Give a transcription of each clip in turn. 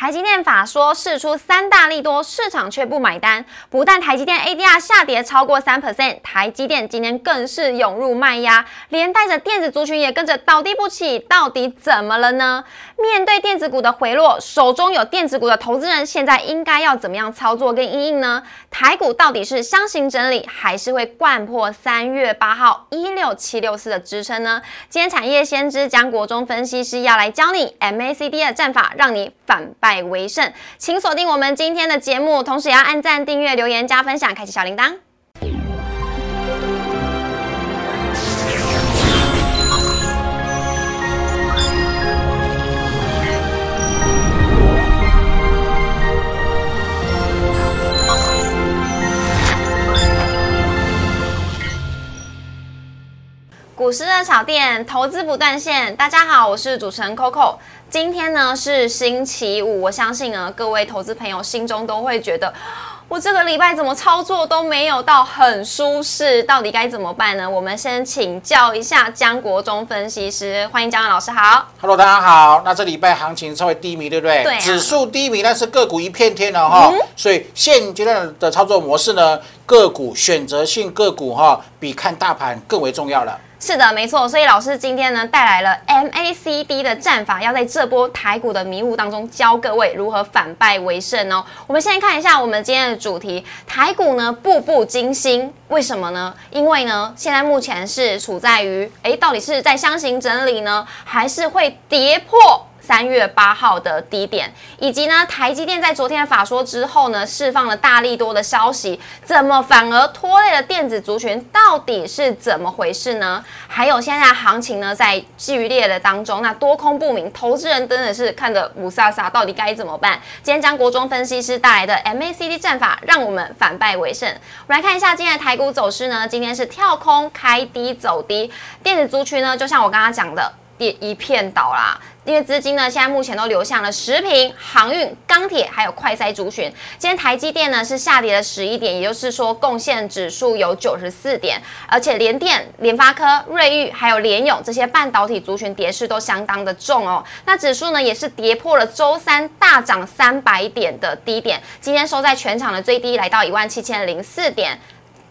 台积电法说释出三大利多，市场却不买单。不但台积电 ADR 下跌超过三 percent，台积电今天更是涌入卖压，连带着电子族群也跟着倒地不起。到底怎么了呢？面对电子股的回落，手中有电子股的投资人现在应该要怎么样操作跟应应呢？台股到底是箱型整理，还是会贯破三月八号一六七六四的支撑呢？今天产业先知江国忠分析师要来教你 MACD 的战法，让你反败。为胜，请锁定我们今天的节目，同时也要按赞、订阅、留言、加分享，开启小铃铛。股市热炒店，投资不断线。大家好，我是主持人 Coco。今天呢是星期五，我相信呢各位投资朋友心中都会觉得，我这个礼拜怎么操作都没有到很舒适，到底该怎么办呢？我们先请教一下江国忠分析师，欢迎江老师好。Hello，大家好。那这礼拜行情稍微低迷，对不对？对。指数低迷，但是个股一片天了哈。所以现阶段的操作模式呢，个股选择性个股哈，比看大盘更为重要了。是的，没错。所以老师今天呢带来了 MACD 的战法，要在这波台股的迷雾当中教各位如何反败为胜哦。我们先看一下我们今天的主题，台股呢步步惊心，为什么呢？因为呢现在目前是处在于，哎，到底是在箱型整理呢，还是会跌破？三月八号的低点，以及呢，台积电在昨天的法说之后呢，释放了大力多的消息，怎么反而拖累了电子族群？到底是怎么回事呢？还有现在行情呢，在剧烈的当中，那多空不明，投资人真的是看着五煞煞，到底该怎么办？今天张国忠分析师带来的 MACD 战法，让我们反败为胜。我们来看一下今天的台股走势呢，今天是跳空开低走低，电子族群呢，就像我刚刚讲的，跌一片倒啦。因为资金呢，现在目前都流向了食品、航运、钢铁，还有快筛族群。今天台积电呢是下跌了十一点，也就是说贡献指数有九十四点，而且联电、联发科、瑞昱还有联咏这些半导体族群跌势都相当的重哦。那指数呢也是跌破了周三大涨三百点的低点，今天收在全场的最低，来到一万七千零四点。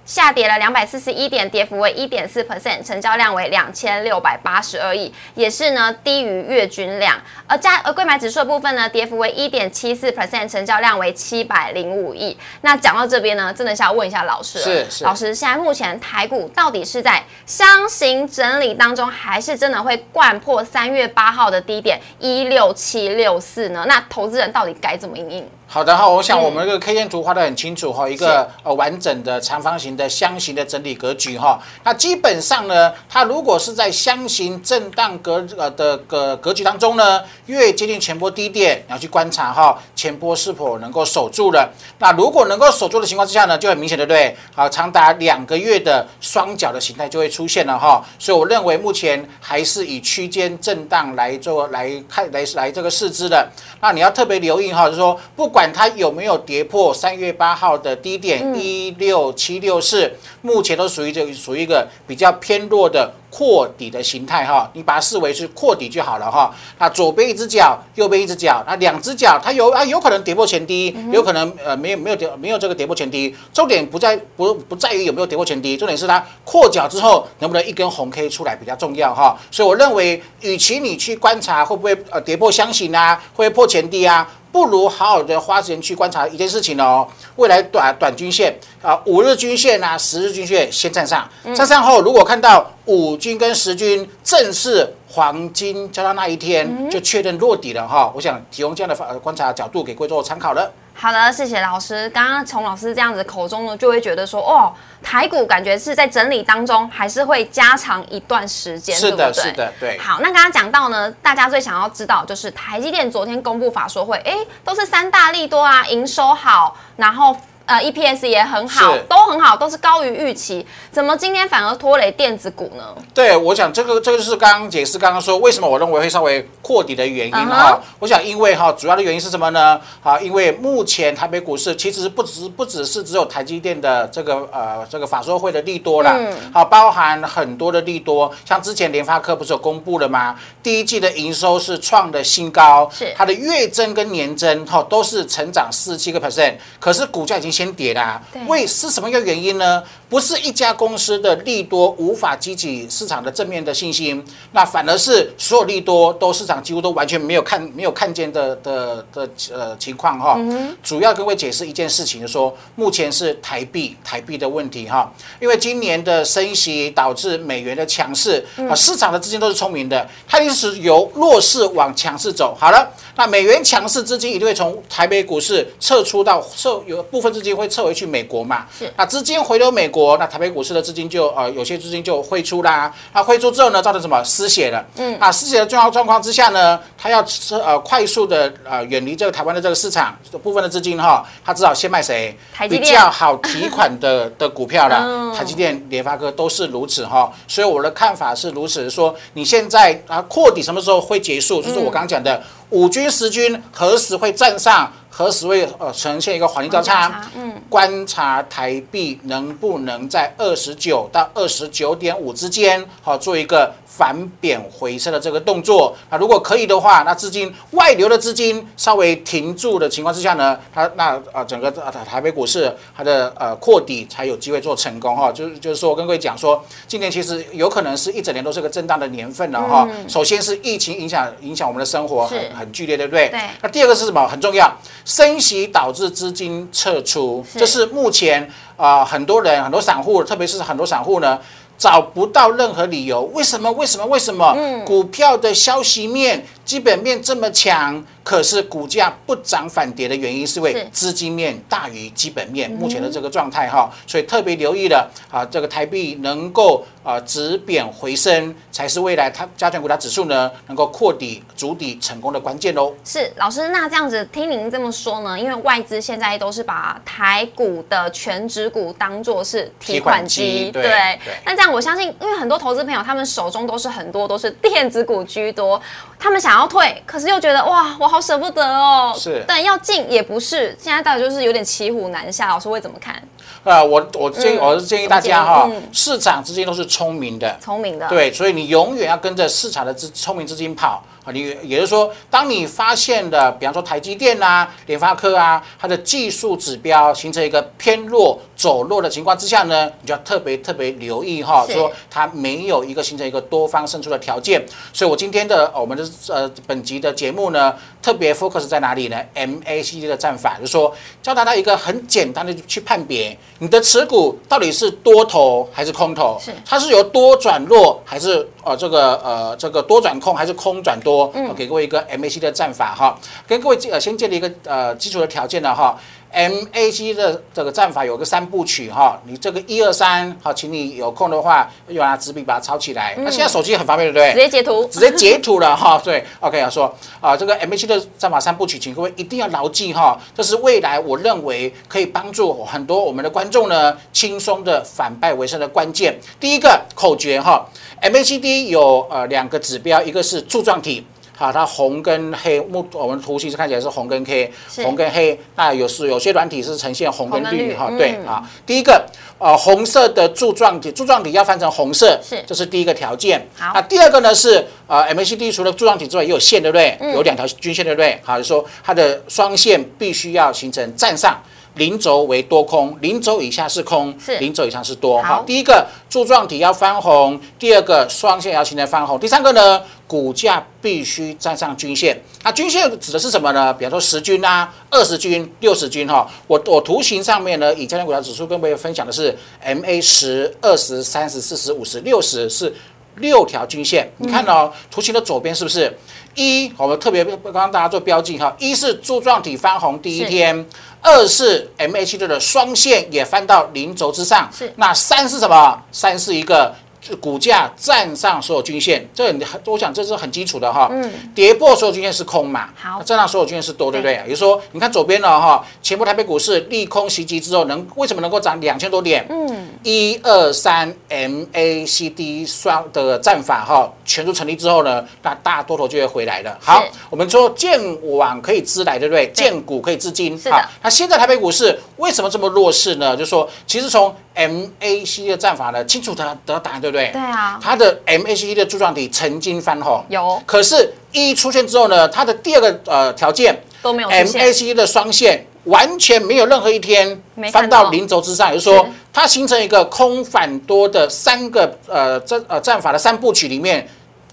下跌了两百四十一点，跌幅为一点四 percent，成交量为两千六百八十二亿，也是呢低于月均量。而加而贵买指数的部分呢，跌幅为一点七四 percent，成交量为七百零五亿。那讲到这边呢，真的是要问一下老师，是是，老师现在目前台股到底是在箱型整理当中，还是真的会贯破三月八号的低点一六七六四呢？那投资人到底该怎么应应？好的哈，我想我们这个 K 线图画的很清楚哈，一个呃完整的长方形的箱型的整体格局哈。那基本上呢，它如果是在箱型震荡格呃的格格局当中呢，越接近前波低点，你要去观察哈，前波是否能够守住了。那如果能够守住的情况之下呢，就很明显对不对，好长达两个月的双脚的形态就会出现了哈。所以我认为目前还是以区间震荡来做来看来来这个试资的。那你要特别留意哈，就是说不。管它有没有跌破三月八号的低点一六七六四，目前都属于这属于一个比较偏弱的。扩底的形态哈，你把它视为是扩底就好了哈。那左边一只脚，右边一只脚，那两只脚它有啊，有可能跌破前低，有可能呃没有没有跌没有这个跌破前低。重点不在不不在于有没有跌破前低，重点是它扩脚之后能不能一根红 K 出来比较重要哈。所以我认为，与其你去观察会不会呃跌破箱型啊，会破前低啊，不如好好的花时间去观察一件事情哦。未来短短均线啊，五日均线啊，十日均线先站上，站上后如果看到。五均跟十均正式黄金交到那一天，就确认落底了哈。我想提供这样的观察角度给各位做参考了。好的，谢谢老师。刚刚从老师这样子口中呢，就会觉得说，哦，台股感觉是在整理当中，还是会加长一段时间，是的，是的，对。好，那刚刚讲到呢，大家最想要知道就是台积电昨天公布法说会，哎，都是三大利多啊，营收好，然后。呃 EPS 也很好，都很好，都是高于预期，怎么今天反而拖累电子股呢？对，我想这个这个就是刚刚解释刚刚说为什么我认为会稍微扩底的原因嗯哼哈。我想因为哈主要的原因是什么呢？啊，因为目前台北股市其实不只不只是只有台积电的这个呃这个法说会的利多啦，嗯好，包含很多的利多，像之前联发科不是有公布了吗？第一季的营收是创的新高，是它的月增跟年增哈都是成长四七个 percent，可是股价已经先跌啦对。为是什么一个原因呢？不是一家公司的利多无法激起市场的正面的信心，那反而是所有利多都市场几乎都完全没有看没有看见的的的呃情况哈。主要跟各位解释一件事情，就说目前是台币台币的问题哈，因为今年的升息导致美元的强势啊，市场的资金都是聪明的，它一定是由弱势往强势走。好了，那美元强势资金一定会从台北股市撤出到撤，有部分资金会撤回去美国嘛？是那资金回流美国，那台北股市的资金就呃有些资金就汇出啦。那汇出之后呢，造成什么失血了？嗯，啊失血的重要状况之下呢，它要呃快速的呃远离这个台湾的这个市场，部分的资金哈，它只好先卖谁？台比较好提款的的 股票了。嗯台积电、联发科都是如此哈。所以我的看法是如此，说你现在啊扩底什么时候会结束？就是我刚刚讲的五军、十军何时会站上？何时会呃呈现一个黄金交叉？嗯，观察台币能不能在二十九到二十九点五之间，好、做一个反贬回升的这个动作。那如果可以的话，那资金外流的资金稍微停住的情况之下呢，它那呃整个呃台北股市它的呃扩底才有机会做成功哈、就是就是说，我跟各位讲说，今年其实有可能是一整年都是个震荡的年份了哈、首先是疫情影响影响我们的生活很很剧烈，对不对？对那第二个是什么？很重要，升息导致资金撤出，是这是目前啊、呃很多人很多散户，特别是很多散户呢。找不到任何理由，为什么？为什么？为什么？嗯股票的消息面、基本面这么强，可是股价不涨反跌的原因，是因为资金面大于基本面，目前的这个状态哈，所以特别留意了啊，这个台币能够啊止贬回升，才是未来它加权股价指数呢能够扩底、筑底成功的关键喽。是老师，那这样子听您这么说呢？因为外资现在都是把台股的全指股当做是提款机，对。那这样我相信，因为很多投资朋友他们手中都是很多都是电子股居多，他们想要退，可是又觉得哇，我好舍不得哦。是但要进也不是，现在到底就是有点骑虎难下。老师会怎么看？啊，我我建议嗯我是建议大家哈市场资金都是聪明的，聪明的，，对，所以你永远要跟着市场的资聪明资金跑啊。你也就是说，当你发现的，比方说台积电啊、联发科啊，它的技术指标形成一个偏弱、走弱的情况之下呢，你就要特别特别留意哈，说它没有一个形成一个多方胜出的条件。所以我今天的呃我们的呃本集的节目呢，特别 focus 在哪里呢？MACD 的战法，就是说教大家一个很简单的去判别你的持股到底是多头还是空头，是它是由多转弱还是呃这个呃这个多转空还是空转多？嗯，给各位一个 MAC 的战法哈，跟各位呃先建立一个呃基础的条件呢哈。MAC 的这个战法有个三部曲哈，你这个一二三好，请你有空的话用拿纸笔把它抄起来。那现在手机很方便，对不对？直接截图，直接截图了哈。对，OK 啊，说啊，这个 MAC 的战法三部曲，请各位一定要牢记哈。这是未来我认为可以帮助很多我们的观众呢，轻松的反败为胜的关键。第一个口诀哈，MACD 有呃两个指标，一个是柱状体。好，它红跟黑，目我们图形是看起来是红跟黑，是红跟黑。那有时有些软体是呈现红跟绿绿哈，嗯对啊。第一个，呃，红色的柱状体，柱状体要翻成红色，是这是第一个条件。好那第二个呢是呃 MACD 除了柱状体之外也有线，对不对？有两条均线，对不对？好，就说它的双线必须要形成站上。零轴为多空，零轴以下是空，是零轴以上是多。好好，第一个柱状体要翻红，第二个双线要形成翻红，第三个呢，股价必须站上均线。那均线指的是什么呢？比方说十均啊、二十均、六十均哈。我我图形上面呢，以加权股价指数跟各位分享的是 MA 十、二十、三十、四十、五十、六十是六条均线。你看哦，图形的左边是不是一？我们特别刚刚大家做标记哈，一是柱状体翻红第一天。二是 M H 六的双线也翻到零轴之上，是那三是什么？三是一个股价站上所有均线，这很我想这是很基础的哈。嗯。跌破所有均线是空嘛？好。站上所有均线是多，对不对？也就是说，你看左边了哈，前波台北股市利空袭击之后，能为什么能够涨两千多点？嗯。一二三 MACD 双的战法哈，全都成立之后呢，那大多头就会回来了。好，我们说建网可以资来，对不对？建股可以资金。好，那现在台北股市为什么这么弱势呢？就是说，其实从 MACD 的战法呢，清楚的得到答案，对不对？对对啊。它的 MACD 的柱状体曾经翻红，有。可是，一出现之后呢，它的第二个呃条件都没有 MACD 的双线完全没有任何一天翻到零轴之上，也就是说，它形成一个空反多的三个呃战呃战法的三部曲里面。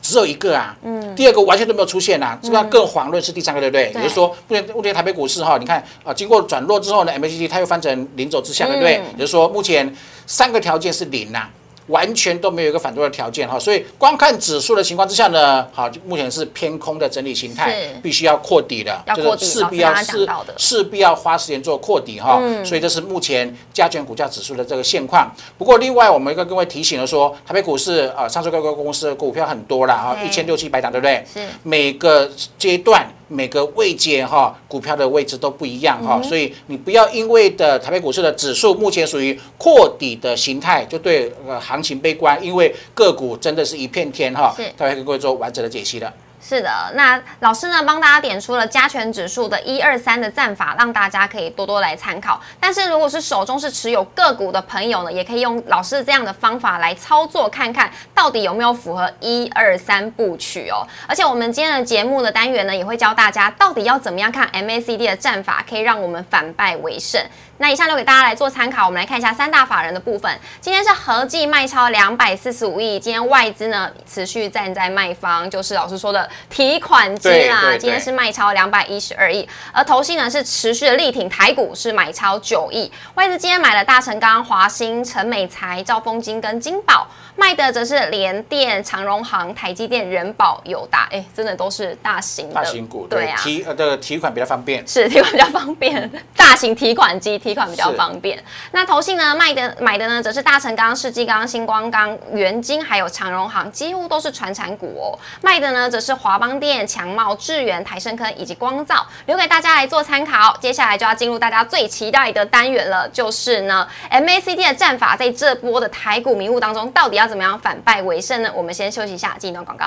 只有一个啊，嗯，第二个完全都没有出现啊，这个更遑论是第三个，对不对？也就是说，目前目前台北股市哈，你看啊，经过转弱之后呢，MACD 它又翻成零轴之下，对不对？也就是说，目前三个条件是零呐。完全都没有一个反多的条件哈，所以光看指数的情况之下呢，好，目前是偏空的整理形态，必须要扩底的，就是势必要势势必要花时间做扩底哈，所以这是目前加权股价指数的这个现况。不过另外我们跟各位提醒了说，台北股市啊，上市各个公司的股票很多了啊，一千六七百档，对不对？是每个阶段。每个位阶哈，股票的位置都不一样哈，所以你不要因为的台北股市的指数目前属于扩底的形态，就对呃行情悲观，因为个股真的是一片天哈。是，待会跟各位做完整的解析的。是的，那老师呢帮大家点出了加权指数的一二三的战法，让大家可以多多来参考。但是如果是手中是持有个股的朋友呢，也可以用老师这样的方法来操作，看看到底有没有符合一二三部曲哦。而且我们今天的节目的单元呢，也会教大家到底要怎么样看 MACD 的战法，可以让我们反败为胜。那以上留给大家来做参考，我们来看一下三大法人的部分。今天是合计卖超两百四十五亿，今天外资呢持续站在卖方，就是老师说的提款机啦。今天是卖超两百一十二亿，而投信呢是持续的力挺台股，是买超九亿。外资今天买了大成钢、华兴、陈美财、兆丰金跟金宝。卖的则是联电、长荣行、台积电、人保、友达，哎，真的都是大型的大型股，对啊，提呃的提款比较方便，是提款比较方便，大型提款机提款比较方便。那投信呢卖的买的呢，则是大成钢、世纪钢、星光钢、元金，还有长荣行，几乎都是传产股哦。卖的呢，则是华邦电、强茂、智源、台盛科以及光照，留给大家来做参考。接下来就要进入大家最期待的单元了，就是呢 MACD 的战法，在这波的台股迷雾当中，到底要。要怎么样反败为胜呢？我们先休息一下，进一段广告。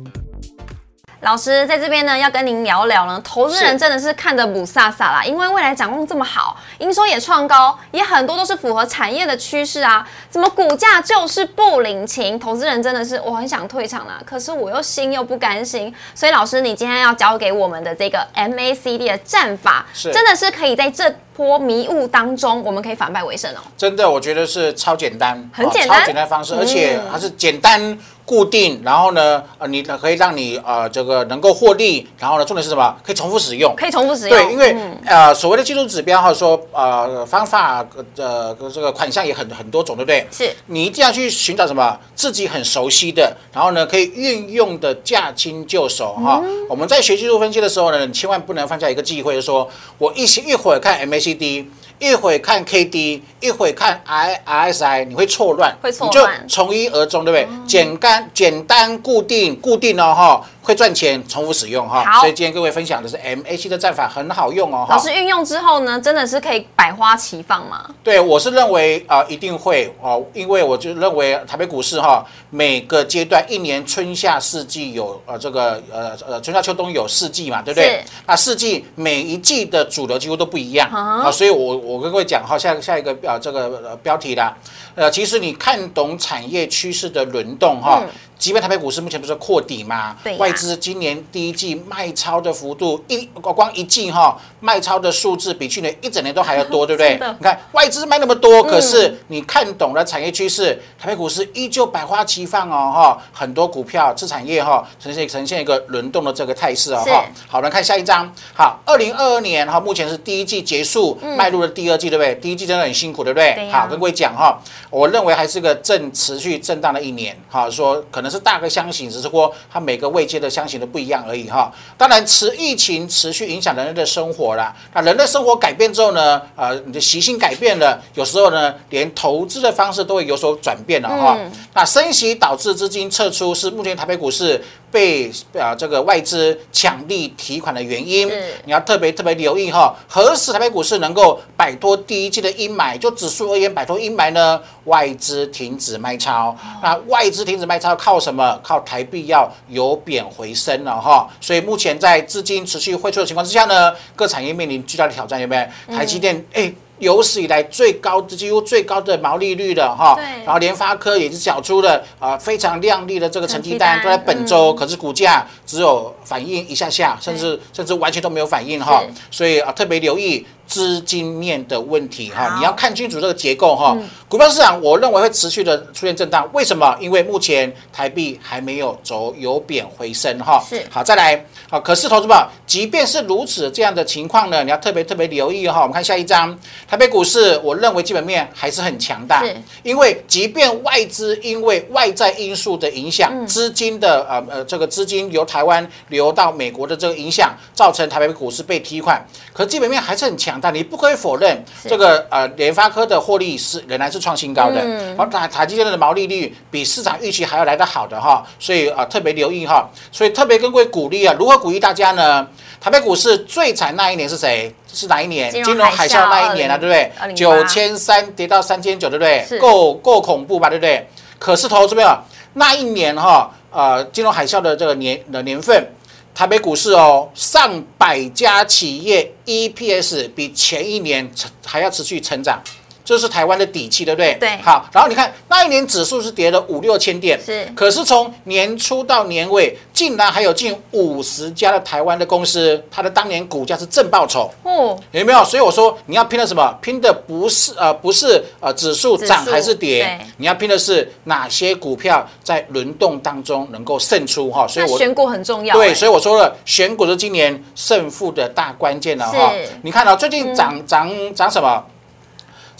老师在这边呢，要跟您聊聊呢。投资人真的是看得不飒飒啦，因为未来展望这么好，营收也创高，也很多都是符合产业的趋势啊。怎么股价就是不领情？投资人真的是我很想退场啦，可是我又心又不甘心。所以老师，你今天要教给我们的这个 MACD 的战法，真的是可以在这波迷雾当中，我们可以反败为胜哦。真的，我觉得是超简单，很简单，超简单方式，而且还是简单。固定，然后呢，呃，你可以让你呃这个能够获利，然后呢，重点是什么？可以重复使用，可以重复使用。对，因为呃所谓的技术指标，或者说呃方法呃这个款项也很很多种，对不对？是。你一定要去寻找什么自己很熟悉的，然后呢可以运用的驾轻就熟哈。我们在学技术分析的时候呢，你千万不能放下一个机会，说我一一会儿看 MACD。一会看 K D，一会看 I R S I，你会错乱，会错乱，你就从一而终，对不对？简单简单固定固定哦，哈。会赚钱，重复使用哈。好，所以今天各位分享的是 M A C 的战法很好用哦。老师运用之后呢，真的是可以百花齐放吗？对，我是认为啊，一定会哦，因为我就认为台北股市哈，每个阶段一年春夏四季有呃这个呃呃春夏秋冬有四季嘛，对不对？那四季每一季的主流几乎都不一样啊，所以我我跟各位讲哈，下下一个呃这个标题啦，呃，其实你看懂产业趋势的轮动哈。即便台北股市目前不是扩底嘛？对外资今年第一季卖超的幅度一光一季哈卖超的数字比去年一整年都还要多，对不对？你看外资卖那么多，可是你看懂了产业趋势，台北股市依旧百花齐放哦哈，很多股票自产业哈呈现呈现一个轮动的这个态势哦是哈。好，我们看下一张。好，二零二二年哈，目前是第一季结束，迈入了第二季，对不对？第一季真的很辛苦，对不对？好，跟各位讲哈，我认为还是个正持续震荡的一年，哈，说可能是大个箱型，只是说它每个位阶的箱型都不一样而已哈。当然，持疫情持续影响人类的生活啦，那人类生活改变之后呢，呃，你的习性改变了，有时候呢，连投资的方式都会有所转变了哈。嗯那升息导致资金撤出，是目前台北股市被啊这个外资抢力提款的原因。你要特别特别留意哈，何时台北股市能够摆脱第一季的阴霾？就指数而言，摆脱阴霾呢？外资停止卖超。那外资停止卖超靠什么？靠台币要由贬回升了哈。所以目前在资金持续汇出的情况之下呢，各产业面临巨大的挑战，有没有？台积电哎。有史以来最高的、几乎最高的毛利率了哈，对。然后联发科也是缴出了啊、非常亮丽的这个成绩单，都在本周，可是股价只有反应一下下，甚至甚至完全都没有反应哈。是，所以啊特别留意资金面的问题哈，你要看清楚这个结构哈。股票市场我认为会持续的出现震荡，为什么？因为目前台币还没有走由贬回升哈。是好，再来好，可是投资宝，即便是如此这样的情况呢，你要特别特别留意哈。我们看下一张，台北股市，我认为基本面还是很强大是，因为即便外资因为外在因素的影响，资金的呃呃这个资金由台湾流到美国的这个影响，造成台北股市被提款，可基本面还是很强大，你不可以否认这个呃联发科的获利是仍然是创新高的，嗯好台台积电的毛利率比市场预期还要来得好的哈，所以啊、呃特别留意哈，所以特别跟各位鼓励啊，如何鼓励大家呢？台北股市最惨那一年是谁？是哪一年？金融海啸那一年啊，20对不对？九千三跌到三千九，对不对是？够够恐怖吧，对不对？可是投资没有那一年哈，呃，金融海啸的这个年的年份，台北股市哦，上百家企业 EPS 比前一年还要持续成长。这是台湾的底气，对不对？对好，然后你看那一年指数是跌了五六千点，是可是从年初到年尾，竟然还有近五十家的台湾的公司，它的当年股价是正报酬。哦，有没有？所以我说你要拼的什么？拼的不是呃不是呃指数涨还是跌，你要拼的是哪些股票在轮动当中能够胜出哈。所以我那选股很重要对，哎所以我说了，选股是今年胜负的大关键了哈是。你看到、最近涨涨涨什么？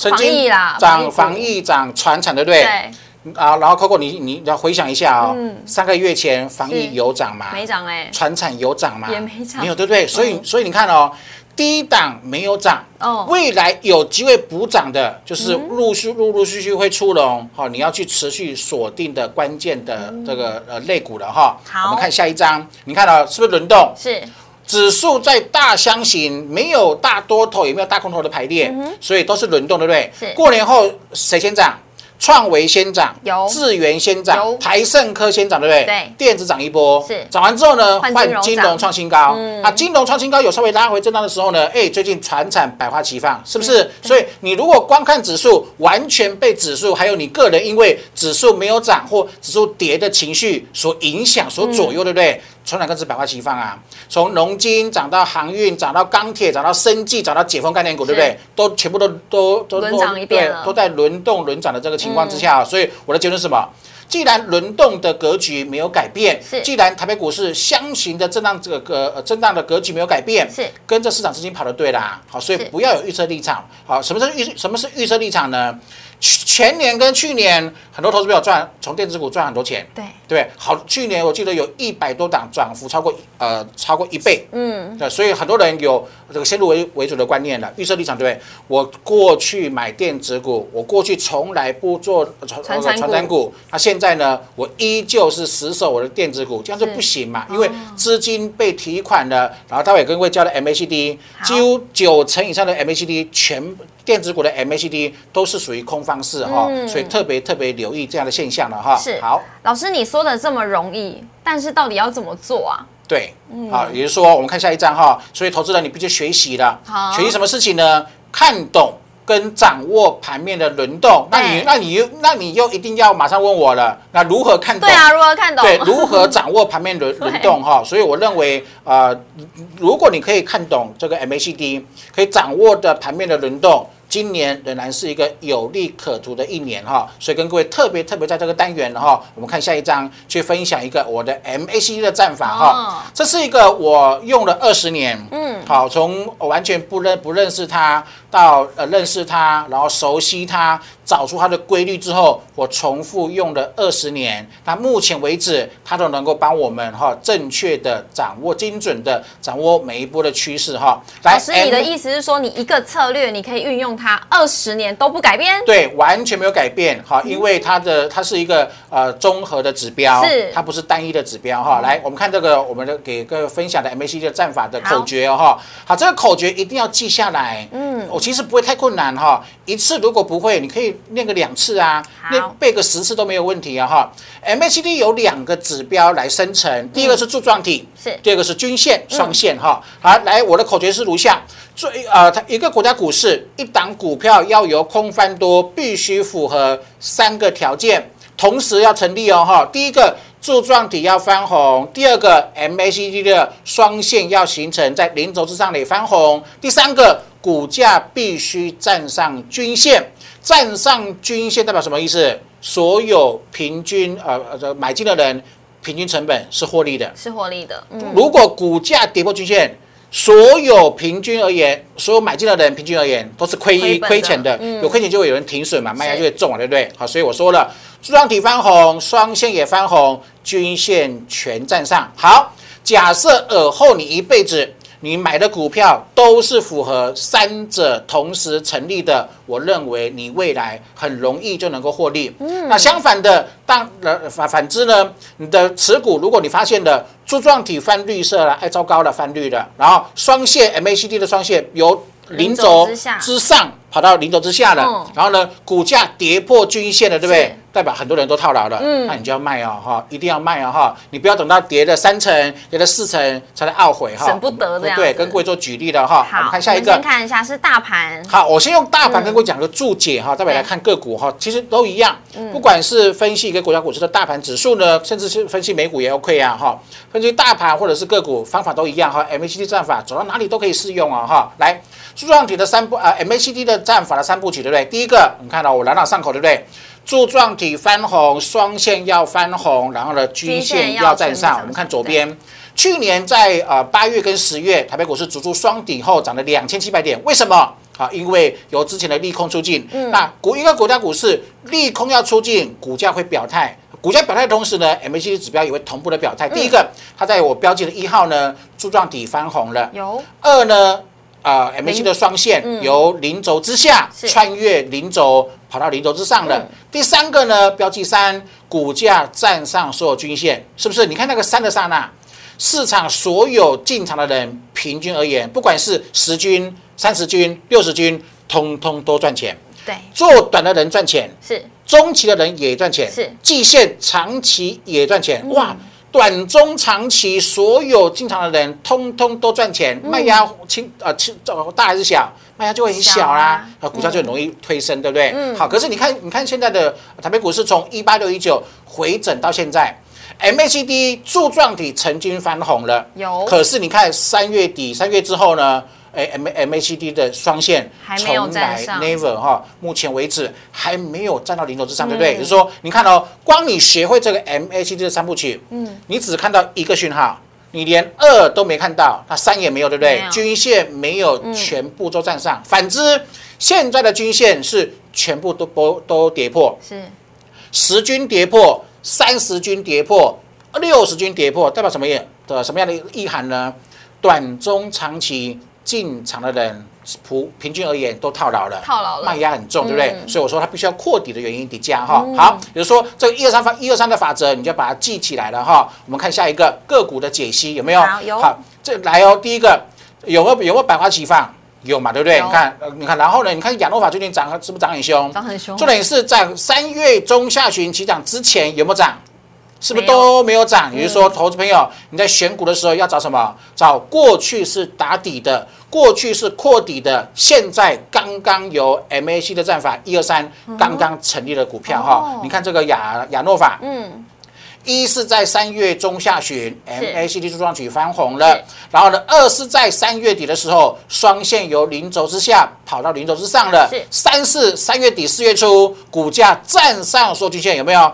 曾防疫经啦涨股防疫涨船产，对不对？对，啊，然后 Coco 你你要回想一下哦，嗯三个月前防疫有涨吗？没涨哎，船产有涨吗？也没涨没有对不对？所以嗯所以你看哦，低档没有涨，哦未来有机会补涨的，就是嗯陆续陆陆续续会出笼，好，你要去持续锁定的关键的这个呃类股了哈。好我们看下一张，你看到是不是轮动？是指数在大箱型，没有大多头，也没有大空头的排列，所以都是轮动，对不对？过年后谁先涨？创维先涨，有智源先有涨，台盛科先涨，对不对？对电子涨一波，是涨完之后呢，换金融创新高。嗯啊，金融创新高有稍微拉回震荡的时候呢，哎，最近船产百花齐放，是不是？所以你如果光看指数，完全被指数还有你个人因为指数没有涨或指数跌的情绪所影响、所左右，对不对？船产更是百花齐放啊，从农金涨到航运，涨到钢铁，涨到生技，涨到解封概念股，对不对？都全部都都都轮都涨一遍都在轮动轮涨的这个情况之下，所以我的结论是什么？既然轮动的格局没有改变是，既然台北股市箱型的震荡这个呃震荡的格局没有改变，是跟着市场资金跑的对啦。好，所以不要有预测立场。好，什么是预什么是预测立场呢？去前年跟去年很多投资朋友赚从电子股赚很多钱，对，对？好，去年我记得有一百多档涨幅超过呃超过一倍，嗯，对，所以很多人有这个先入为为主的观念了，预设立场对不对？我过去买电子股，我过去从来不做呃传传产股。传产股，那现在呢，我依旧是死守我的电子股，这样就是。不行嘛，因为资金被提款了，然后待会跟各位教的 MACD，好几乎九成以上的 MACD 全电子股的 MACD 都是属于空方式哈，嗯所以特别特别留意这样的现象了哈。是好。老师你说的这么容易，但是到底要怎么做啊？对，嗯好，也就是说，我们看下一章哈，所以投资人你必须学习了，好学习什么事情呢？看懂跟掌握盘面的轮动，那你那你又那你又一定要马上问我了，那如何看懂？对啊，如何看懂？对，如何掌握盘面轮 轮动哈？所以我认为，呃，如果你可以看懂这个 MACD，可以掌握的盘面的轮动。今年仍然是一个有利可图的一年哈，所以跟各位特别特别在这个单元哈，我们看下一章去分享一个我的 MACD 的战法哈。哦这是一个我用了二十年，嗯好，从我完全不认不认识它到呃认识它，然后熟悉它，找出它的规律之后，我重复用了二十年。那目前为止，它都能够帮我们哈正确的掌握、精准的掌握每一波的趋势哈。老师，你的意思是说，你一个策略你可以运用它二十年都不改变？对，完全没有改变哈，因为它的它是一个呃综合的指标，是它不是单一的指标哈。来，我们看这个我们的给各位分享的 MACD 的战法的口诀哦哈。好，这个口诀一定要记下来。嗯，我其实不会太困难哈，一次如果不会，你可以练个两次啊，好练背个十次都没有问题啊哈。MACD 有两个指标来生成，第一个是柱状体，是第二个是均线双线哈。好，来，我的口诀是如下：最呃，它一个国家股市一档股票要由空翻多，必须符合三个条件，同时要成立哦哈。第一个。柱状体要翻红，第二个 MACD 的双线要形成在零轴之上也翻红，第三个股价必须站上均线，站上均线代表什么意思？所有平均呃呃这买进的人平均成本是获利的，是获利的，嗯，如果股价跌破均线，所有平均而言，所有买进的人平均而言都是亏一亏钱的，嗯有亏钱就会有人停损嘛，卖压就会重嘛，对不对？好，所以我说了，柱状体翻红，双线也翻红，均线全站上。好，假设尔后你一辈子。你买的股票都是符合三者同时成立的，我认为你未来很容易就能够获利。嗯那相反的，当然反反之呢，你的持股如果你发现了柱状体翻绿色了，哎糟糕了，翻绿了，然后双线 MACD 的双线由零轴之上跑到零轴之下了，嗯。然后呢，股价跌破均线了，对不对？代表很多人都套牢了，嗯。那你就要卖哦，哈，一定要卖哦，哈，你不要等到跌了三成、跌了四成才来懊悔哈，省不得这样对，跟各位做举例的哈，我们好，看下一个。先。看一下是大盘，好，我先用大盘跟各位讲个注解哈，代表来看个股哈，其实都一样，嗯。不管是分析一个国家股市的大盘指数呢，甚至是分析美股也 OK 啊哈，分析大盘或者是个股方法都一样哈，MACD 战法走到哪里都可以适用啊哈。来，柱状体的三步啊，MACD 的战法的三部曲对不对？第一个，你看到我朗朗上口对不对？柱状体翻红，双线要翻红，然后呢，均线要站上。我们看左边。去年在呃八月跟十月，台北股市逐出双底后涨了两千七百点，为什么？啊，因为有之前的利空出尽，那股一个国家股市利空要出尽，股价会表态。股价表态的同时呢，MACD 指标也会同步的表态。第一个，它在我标记的一号呢，柱状体翻红了；有二呢，啊、MACD 的双线由零轴之下穿越零轴，跑到零轴之上了。嗯第三个呢，标记三，股价站上所有均线，是不是？你看那个三的刹那，市场所有进场的人，平均而言，不管是十均、三十均、六十均，通通都赚钱。对，做短的人赚钱，是中期的人也赚钱，是季线、长期也赚钱。哇，短中长期所有进场的人，通通都赚钱。卖压轻啊轻呃大还是小？卖压就会很小啦啊，股价就很容易推升，对不对？嗯好，可是你看，你看现在的台北股市从一八六一九回整到现在。MACD 柱状体曾经翻红了，有可是你看三月底、三月之后呢？哎，M MACD 的双线还没有从来 never 哈，目前为止还没有站到零轴之上，对不嗯。对？也就是说，你看哦，光你学会这个 MACD 的三部曲，嗯，你只看到一个讯号，你连二都没看到，那三也没有，对不对？均线没有全部都站上，反之，现在的均线是全部都都都跌破，是。十均跌破，三十均跌破，六十均跌破，代表什么意的什么样的意涵呢？短中长期进场的人，普平均而言都套牢了，套牢了卖压很重，对不对？嗯所以我说它必须要扩底的原因底价哈。好，比如说这个一二三法一二三的法则，你就把它记起来了哈。我们看下一个个股的解析有没有？好有好，这来哦，第一个有没有有没有百花齐放？有嘛，对不对？你看，呃你看，然后呢？你看亚诺法最近涨，是不是涨很凶？涨很凶，重点是在三月中下旬起涨之前有没有涨？是不是都没有涨？也就是说，投资朋友你在选股的时候要找什么？找过去是打底的，过去是扩底的，现在刚刚由 MAC 的战法一二三刚刚成立的股票哈哦。你看这个亚亚诺法，嗯，一是在三月中下旬，MACD 柱状体翻红了，然后呢，二是在三月底的时候，双线由零轴之下跑到零轴之上了。三是三月底四月初，股价站上所有均线，有没有？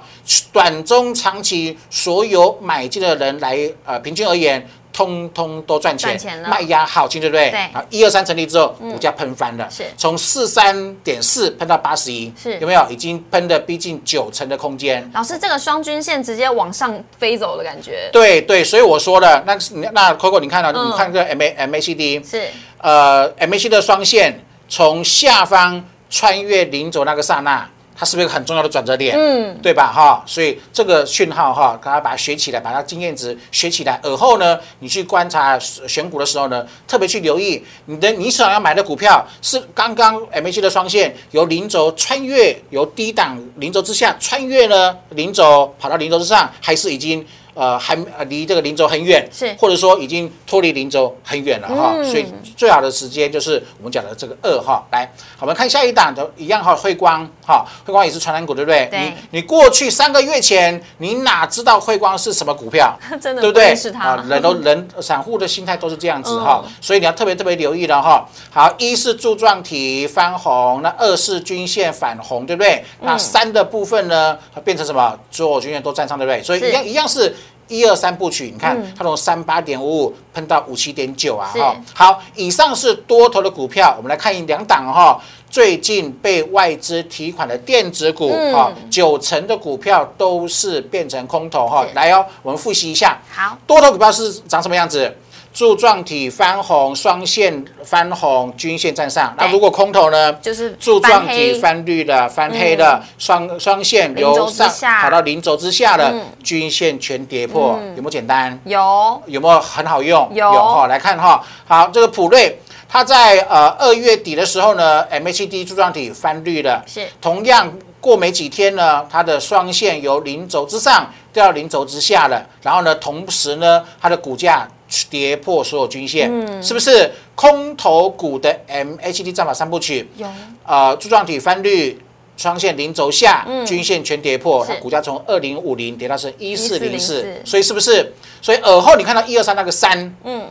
短中长期所有买进的人来，呃，平均而言。通通都赚钱，卖压好轻，对不对？对。好，一二三成立之后，股价喷翻了，是。从四三点四喷到八十一，是。有没有？已经喷的逼近九成的空间。老师，这个双均线直接往上飞走的感觉，对对，所以我说了，那那 Coco，你看到、嗯。你看这个 M A M A C D，是。呃，M A C 的双线从下方穿越零轴那个刹那，它是不是一个很重要的转折点？嗯，对吧？哈，所以这个讯号哈，大家把它学起来，把它经验值学起来。而后呢，你去观察选股的时候呢，特别去留意你的你想要买的股票是刚刚 M A C 的双线由零轴穿越，由低档零轴之下穿越呢零轴跑到零轴之上，还是已经。呃，还呃离这个零轴很远，是或者说已经脱离零轴很远了哈，嗯所以最好的时间就是我们讲的这个二哈。来，我们看下一档的一样哈，汇光哈，汇光也是传染股，对不对？对你你过去三个月前，你哪知道汇光是什么股票？真的对不对认识？他啊，人都 人散户的心态都是这样子嗯哈，所以你要特别特别留意了哈。好，一是柱状体翻红，那二是均线反红，对不对？嗯那三的部分呢，它变成什么？所有均线都站上，对不对？所以一样一样是。一二三部曲，你看嗯它从三八点五五喷到五七点九啊，哈。好，以上是多头的股票，我们来看一两档哈。最近被外资提款的电子股嗯哈，九成的股票都是变成空头哈是。来哦，我们复习一下，好，多头股票是长什么样子？柱状体翻红，双线翻红，均线站上。那如果空头呢？就是柱状体翻绿了，翻黑的，双双线由上下跑到零轴之下了嗯，均线全跌破，有没有简单？有有没有很好用？有哈，来看哈。好，这个普瑞，它在呃二月底的时候呢，MACD 柱状体翻绿了，是同样过没几天呢，它的双线由零轴之上掉到零轴之下了，然后呢，同时呢，它的股价跌破所有均线，嗯是不是空头股的 MACD 战法三部曲？有呃，柱状体翻绿。双线零轴下，嗯均线全跌破，是它股价从二零五零跌到是一四零四所以是不是？所以耳后你看到一二三那个三，嗯，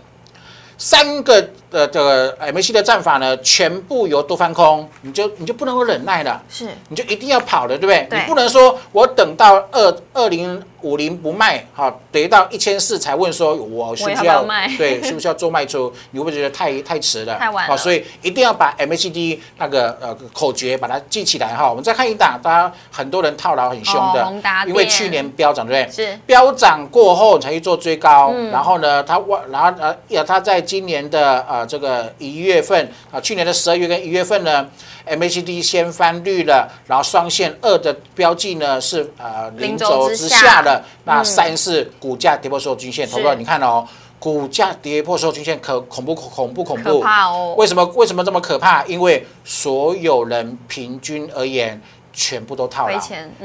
三个呃这个 MAC 的战法呢，全部由多翻空，你就你就不能够忍耐了，是你就一定要跑了，对不对？你不能说我等到二二零五零不卖，好跌到一千四才问说我需不需要卖对，需不需要做卖出？你会不会觉得太太迟了？太晚了好，所以一定要把 MACD 那个呃口诀把它记起来哈。我们再看一档，大家很多人套牢很凶的，因为去年飙涨，对不对？是飙涨过后才去做追高，嗯然后呢，它外，然后呃，呀，它在今年的呃这个一月份啊，去年的十二月跟一月份呢，MACD 先翻绿了，然后双线二的标记呢是呃零零轴之下的，那嗯三是股价跌破所有均线，是投资你看哦，股价跌破所有均线可恐怖恐怖恐可怖，怕哦，为什么为什么这么可怕？因为所有人平均而言。全部都套牢。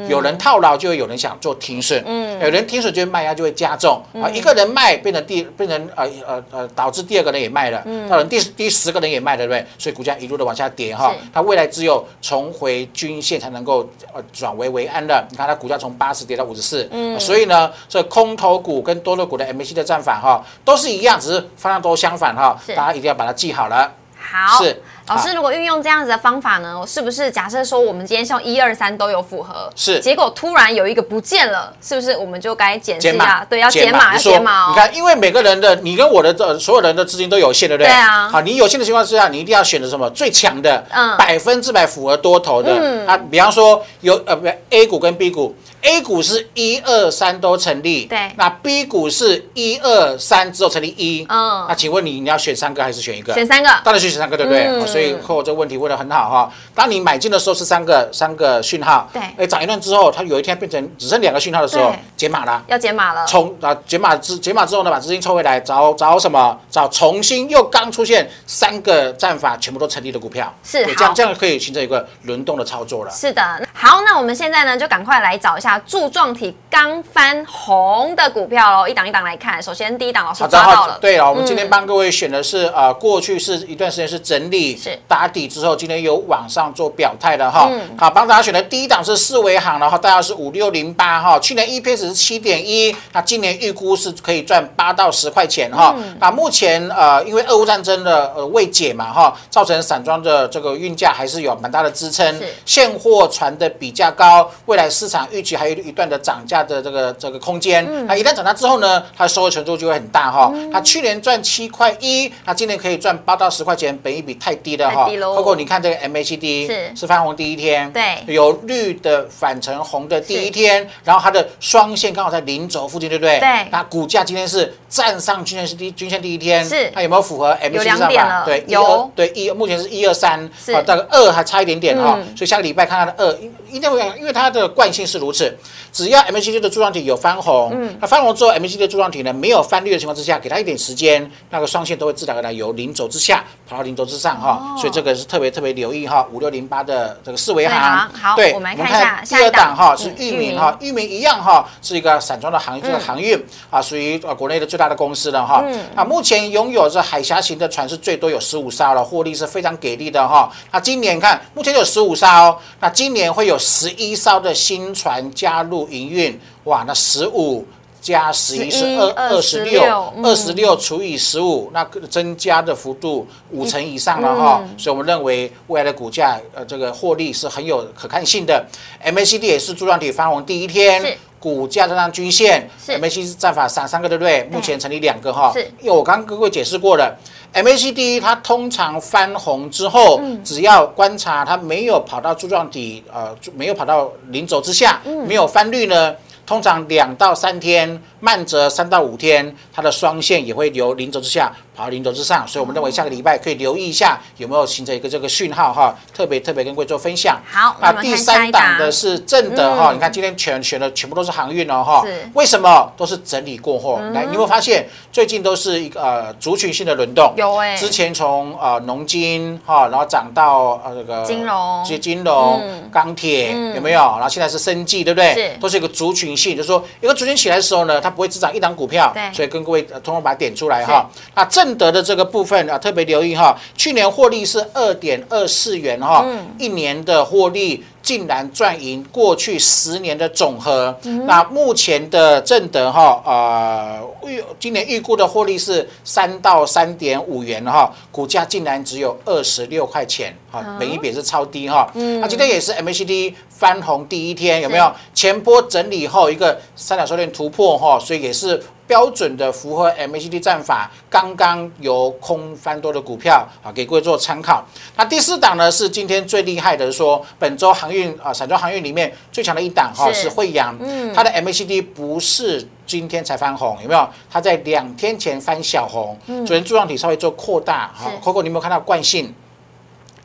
有人套牢，就会有人想做停损，嗯。有人停损就会卖压就会加重。啊，一个人卖变成第变成呃呃呃导致第二个人也卖了，到人第第十个人也卖了，对不对？所以股价一路的往下跌哈，它未来只有重回均线才能够呃转危为安的。你看它股价从八十跌到五十四，嗯。所以呢，这空头股跟多头股的 MAC 的战法哈都是一样，只是方向都相反哈，大家一定要把它记好了。好，是老师，如果运用这样子的方法呢，是不是假设说我们今天像一二三都有符合，是结果突然有一个不见了，是不是我们就该检视一减码下？对，要减码，要你说减码哦。你看，因为每个人的你跟我的这所有人的资金都有限，对不对？对啊好，你有限的情况之下，你一定要选择什么最强的，嗯百分之百符合多头的。嗯啊，比方说有呃不 A 股跟 B 股，A 股是一二三都成立，对那 B 股是一二三之后成立一，嗯那请问你你要选三个还是选一个？选三个，当然是选三个，对不对？嗯所以所以扣这个问题问的很好哈。当你买进的时候是三个三个讯号，对哎，涨一段之后，它有一天变成只剩两个讯号的时候对，解码了。要解码了，从啊解码之解码之后呢，把资金抽回来，找找什么？找重新又刚出现三个战法全部都成立的股票，是对这样这样可以形成一个轮动的操作了。是的，好，那我们现在呢，就赶快来找一下柱状体刚翻红的股票喽，一档一档来看。首先第一档老师好的，好抓到了，对了，我们今天帮各位选的是呃，过去是一段时间是整理是打底之后，今天有往上做表态的哈。嗯好，帮大家选的第一档是四维行，然后大概是五六零八哈，去年 EPS 是七点一，那今年预估是可以赚八到十块钱哈。嗯那目前呃，因为俄乌战争的呃未解嘛哈，造成散装的这个运价还是有蛮大的支撑是，现货传的比较高，未来市场预期还有一段的涨价的这个这个空间。嗯那一旦涨价之后呢，它的收益程度就会很大哈。它去年赚七块一，它今年可以赚八到十块钱，本益比太低了哈。包括你看这个 MACD 是是翻红第一天，对有绿的反成红的第一天，然后它的双线刚好在零轴附近，对不对？对那股价今天是站上均线是第均线第一天，是。它有没有符合两上法？点了对，有。一对一，目前是一二三，是。啊，大概二还差一点点哈嗯，所以下个礼拜看它的二，一定会因为它的惯性是如此，只要 MACD 的柱状体有翻红，嗯。那翻红之后 MACD 的柱状体呢没有翻绿的情况之下，给它一点时间，那个双线都会自然而然由零轴之下跑到零轴之上哈，所以这个是特别特别留意哈，五六零八的这个四维行。好，对，我们来看一下第二档档哈是嗯裕民裕民。哈，域名一样哈是一个散装的航这个航运啊，属于啊国内的最大的公司了哈。嗯那目前拥有这海峡型的船是最多有十五艘了，获利是非常给力的哈。那今年看目前有十五艘，那今年会有十一艘的新船加入营运，哇，那十五。加十一是二二十六，二十六除以十五，那个增加的幅度五成以上了哈，嗯所以我们认为未来的股价呃这个获利是很有可看性的。MACD 也是柱状体翻红第一天，股价站上均线，MACD 是战法三三个对不对？目前成立两个哈，是。因为我刚刚跟各位解释过了。MACD 它通常翻红之后，只要观察它没有跑到柱状体，呃，没有跑到零轴之下，没有翻绿呢，通常两到三天，慢则三到五天，它的双线也会由零轴之下跑到零轴之上，所以我们认为下个礼拜可以留意一下有没有形成一个这个讯号哈，特别特别跟各位做分享。好那第三档的是正的哈，嗯你看今天全选的全部都是航运哦哈，为什么都是整理过后？嗯来，你有没有发现最近都是一个呃族群性的轮动？有哎之前从呃农金哈，然后涨到呃这个金融接金融嗯、钢铁嗯有没有？然后现在是生技，对不对？是都是一个族群性，就是说一个族群起来的时候呢，它不会只涨一档股票，所以跟各位呃通通把它点出来哈。那正德的这个部分啊，特别留意哈，去年获利是二点二四元哈，嗯一年的获利。竟然赚赢过去十年的总和，嗯那目前的正德哈，呃，预今年预估的获利是三到三点五元哈，股价竟然只有二十六块钱，哈，嗯本益比是超低哈。那今天也是 MACD 翻红第一天，有没有？前波整理后一个三角收敛突破哈，所以也是。标准的符合 MACD 战法，刚刚由空翻多的股票啊，给各位做参考。那第四档呢是今天最厉害的，说本周航运啊，散装航运里面最强的一档哈是是惠阳，它的 MACD 不是今天才翻红，有没有？它在两天前翻小红，昨天柱状体稍微做扩大，哈是，Coco 你有没有看到惯性？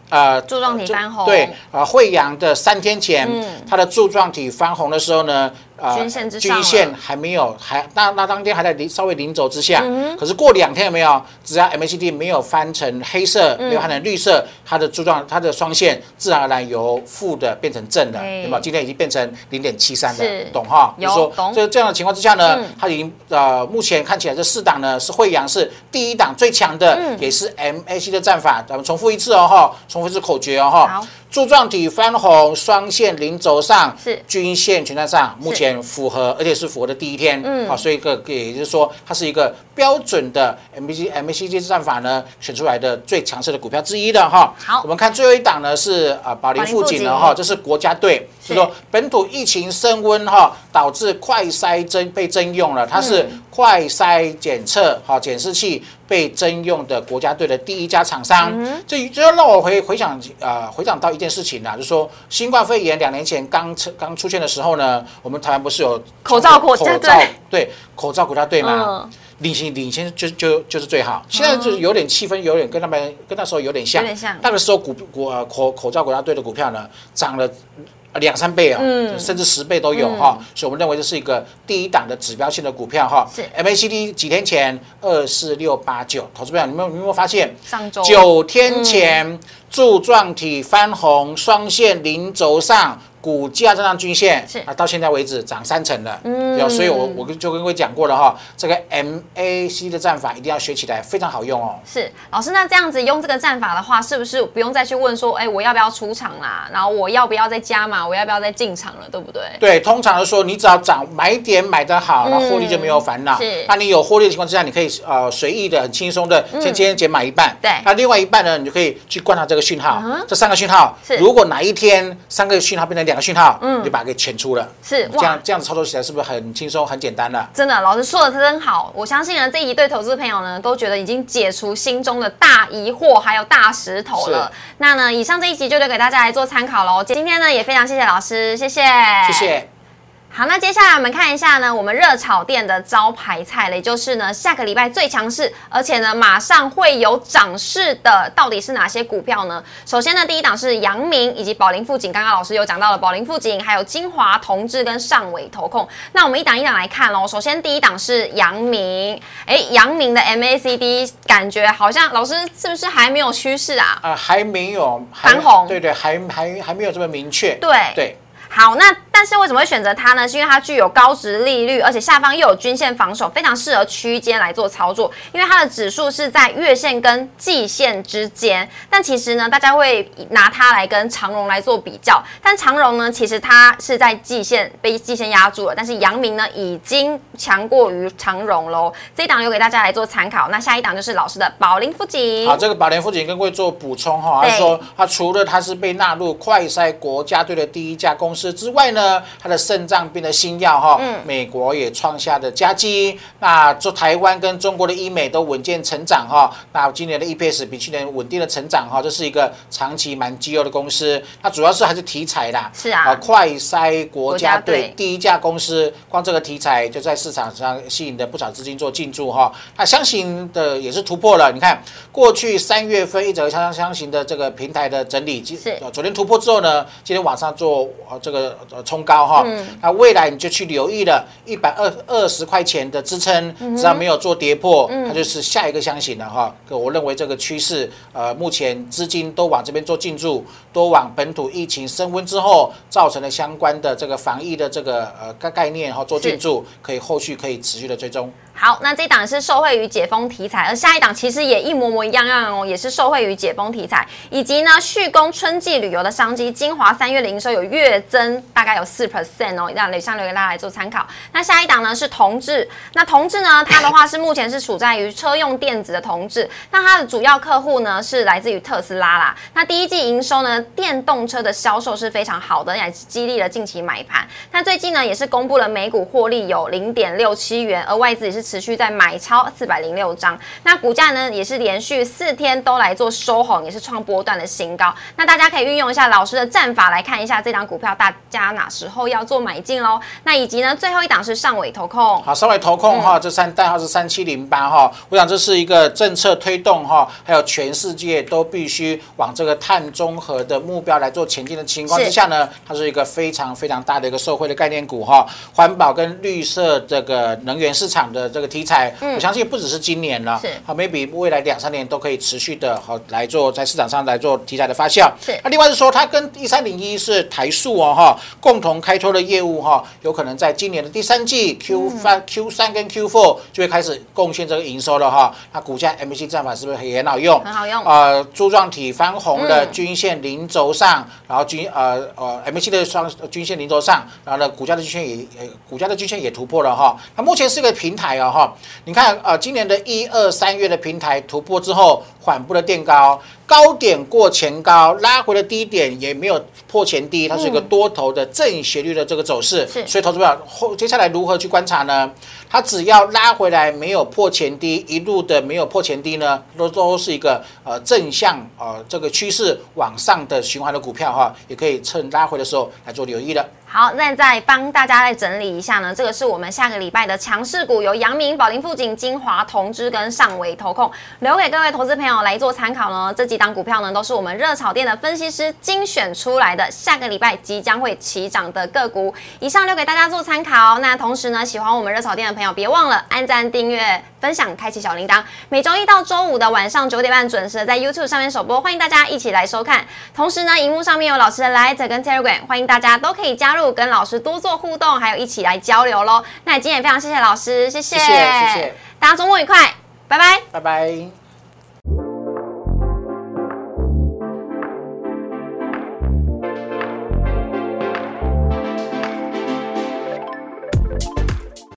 呃，柱状体翻红对啊，惠阳的三天前，嗯它的柱状体翻红的时候呢，呃均线还没有，还那那当天还在零稍微零轴之下，嗯可是过两天有没有？只要 MACD 没有翻成黑色，嗯。没有翻成绿色，它的柱状它的双线自然而然由负的变成正的，对。有没有？今天已经变成零点七三是。了，懂哈？有就是说懂。这这样的情况之下呢嗯，它已经呃目前看起来这四档呢是惠阳是第一档最强的，嗯。也是 MAC 的战法，咱们重复一次哦哈，重复一次口诀哦哈。好。柱状体翻红，双线零轴上，是。均线全在上，目前符合，而且是符合的第一天，嗯。好，所以个也就是说，它是一个标准的 M B C MACD 战法呢选出来的最强势的股票之一的哈。好。我们看最后一档呢是啊宝林富锦了哈，这是国家队，是。就说本土疫情升温哈，导致快筛针被征用了，它是嗯快筛检测哈检视器被征用的国家队的第一家厂商。嗯这这让我回回想呃回想到一件事情啊，就是说新冠肺炎两年前刚出刚出现的时候呢，我们台湾不是有口罩国口家队罩对口罩国家队吗？嗯领先领先就就就是最好。现在就是有点气氛，有点跟他们跟那时候有点像。有点像那个时候股股呃口口罩国家队的股票呢涨了。两三倍哦，甚至十倍都有哈，所以我们认为这是一个第一档的指标性的股票哈。是 MACD 几天前二四六八九，投资朋友，你们有没有发现？上周九天前柱状体翻红，双线零轴上。股价这张均线是啊，到现在为止涨三成了，嗯，所以我我跟就跟各位讲过了哈，这个 MAC 的战法一定要学起来，非常好用哦。是老师，那这样子用这个战法的话，是不是不用再去问说，哎，我要不要出场啦？然后我要不要再加码？我要不要再进场了？对不对？对，通常的说，你只要涨买点买得好，那获利就没有烦恼。是，那你有获利的情况之下，你可以呃随意的、很轻松的，先今天减买一半，对，那另外一半呢，你就可以去观察这个讯号，这三个讯号，如果哪一天三个讯号变成两个讯号，嗯，就把它给遣出了，是这样这样子操作起来是不是很轻松、很简单了？真的，老师说的真好，我相信呢这一对投资朋友呢都觉得已经解除心中的大疑惑，还有大石头了。那呢，以上这一集就留给大家来做参考喽。今天呢也非常谢谢老师，谢谢，谢谢。好，那接下来我们看一下呢，我们热炒店的招牌菜嘞，也就是呢下个礼拜最强势，而且呢马上会有涨势的，到底是哪些股票呢？首先呢，第一档是阳明以及宝林富锦，刚刚老师有讲到了宝林富锦，还有金华同志跟上尾投控。那我们一档一档来看喽。首先第一档是阳明，哎，阳明的 MACD 感觉好像老师是不是还没有趋势啊？啊，还没有翻红，对对，还还还没有这么明确。对对。好，那但是为什么会选择它呢？是因为它具有高值利率，而且下方又有均线防守，非常适合区间来做操作。因为它的指数是在月线跟季线之间。但其实呢，大家会拿它来跟长荣来做比较。但长荣呢，其实它是在季线被季线压住了。但是阳明呢，已经强过于长荣喽。这一档留给大家来做参考。那下一档就是老师的宝林富锦。好，这个宝林富锦跟各位做补充哈，他说他除了他是被纳入快筛国家队的第一家公司。之外呢，它的肾脏病的新药哈，美国也创下的佳绩。那做台湾跟中国的医美都稳健成长哈。那今年的 EPS 比去年稳定的成长哈，这是一个长期蛮绩优的公司。它主要是还是题材啦，是啊，快筛国家队第一家公司，光这个题材就在市场上吸引的不少资金做进驻哈。那箱型的也是突破了，你看过去三月份一整个箱箱型的这个平台的整理，是昨天突破之后呢，今天晚上做呃这个。呃，冲高哈，那未来你就去留意了，一百二二十块钱的支撑，只要没有做跌破，它就是下一个箱型了哈。我认为这个趋势，呃，目前资金都往这边做进驻，都往本土疫情升温之后造成的相关的这个防疫的这个呃概概念哈做进驻，可以后续可以持续的追踪。好，那这档是受惠于解封题材，而下一档其实也一模模一样样哦，也是受惠于解封题材，以及呢续供春季旅游的商机。金华三月零售有月增大概有四 percent 哦，让留下留给大家来做参考。那下一档呢是同志，那同志呢它的话是目前是处在于车用电子的同志，那它的主要客户呢是来自于特斯拉啦。那第一季营收呢电动车的销售是非常好的，也激励了近期买盘。那最近呢也是公布了每股获利有零点六七元，而外资也是。持续在买超四百零六张，那股价呢也是连续四天都来做收红，也是创波段的新高。那大家可以运用一下老师的战法来看一下这档股票，大家哪时候要做买进喽？那以及呢，最后一档是上尾投控。好，上尾投控哈，这三代号是三七零八哈。我想这是一个政策推动哈，还有全世界都必须往这个碳中和的目标来做前进的情况之下呢，它是一个非常非常大的一个受惠的概念股哈。环保跟绿色这个能源市场的。这个题材，我相信不只是今年了，好，maybe 未来两三年都可以持续的好来做在市场上来做题材的发酵。是，那另外是说，它跟一三零一是台塑哦哈，共同开拓的业务哈，有可能在今年的第三季 Q 三 Q 三跟 Q four 就会开始贡献这个营收了哈。那股价 M C 战法是不是也很好用？很好用。呃，柱状体翻红的均线零轴上，然后均呃呃 M C 的双均线零轴上，然后呢，股价的均线也呃股价的均线也突破了哈。它目前是个平台哦。哈，你看啊，今年的一二三月的平台突破之后，缓步的垫高，高点过前高，拉回的低点也没有破前低，它是一个多头的正斜率的这个走势。是，所以投资者后接下来如何去观察呢？它只要拉回来没有破前低，一路的没有破前低呢，都都是一个呃正向呃这个趋势往上的循环的股票哈，也可以趁拉回的时候来做留意的。好，那再帮大家再整理一下呢，这个是我们下个礼拜的强势股，由阳明、宝林、富锦、金华、同知跟上维投控，留给各位投资朋友来做参考呢。这几档股票呢，都是我们热炒店的分析师精选出来的，下个礼拜即将会起涨的个股。以上留给大家做参考。那同时呢，喜欢我们热炒店的朋友，别忘了按赞、订阅、分享、开启小铃铛。每周一到周五的晚上九点半准时的在 YouTube 上面首播，欢迎大家一起来收看。同时呢，荧幕上面有老师的 Light 跟 Telegram，欢迎大家都可以加入。跟老师多做互动，还有一起来交流喽。那今天也非常谢谢老师，谢谢，谢谢，谢谢，大家周末愉快，拜拜，拜拜。